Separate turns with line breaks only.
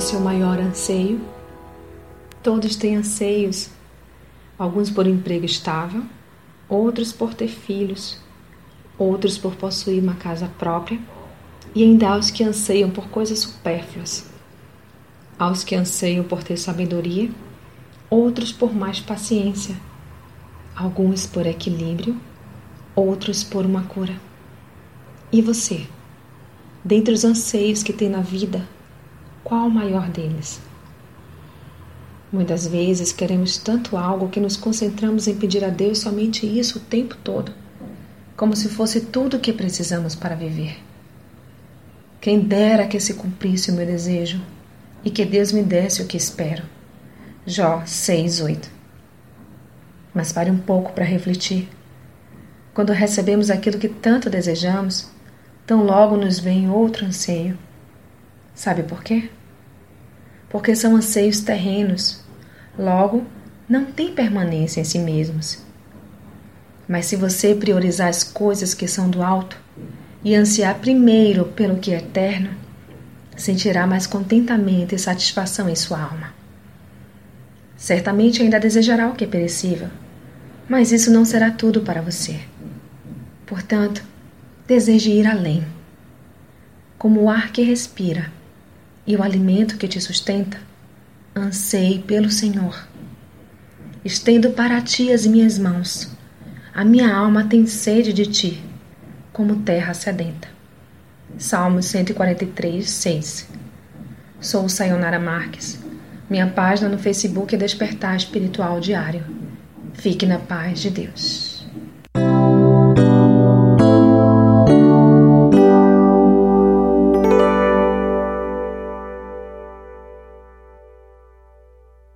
o seu maior anseio? Todos têm anseios, alguns por emprego estável, outros por ter filhos, outros por possuir uma casa própria, e ainda há os que anseiam por coisas supérfluas. Há os que anseiam por ter sabedoria, outros por mais paciência, alguns por equilíbrio, outros por uma cura. E você? Dentre os anseios que tem na vida, qual o maior deles? Muitas vezes queremos tanto algo que nos concentramos em pedir a Deus somente isso o tempo todo, como se fosse tudo o que precisamos para viver. Quem dera que se cumprisse o meu desejo e que Deus me desse o que espero. Jó 6:8. Mas pare um pouco para refletir. Quando recebemos aquilo que tanto desejamos, tão logo nos vem outro anseio. Sabe por quê? porque são anseios terrenos, logo, não têm permanência em si mesmos. Mas se você priorizar as coisas que são do alto e ansiar primeiro pelo que é eterno, sentirá mais contentamento e satisfação em sua alma. Certamente ainda desejará o que é perecível, mas isso não será tudo para você. Portanto, deseje ir além. Como o ar que respira, e o alimento que te sustenta, anseie pelo Senhor. Estendo para ti as minhas mãos. A minha alma tem sede de ti, como terra sedenta. Salmos 143, 6. Sou Sayonara Marques. Minha página no Facebook é Despertar Espiritual Diário. Fique na paz de Deus.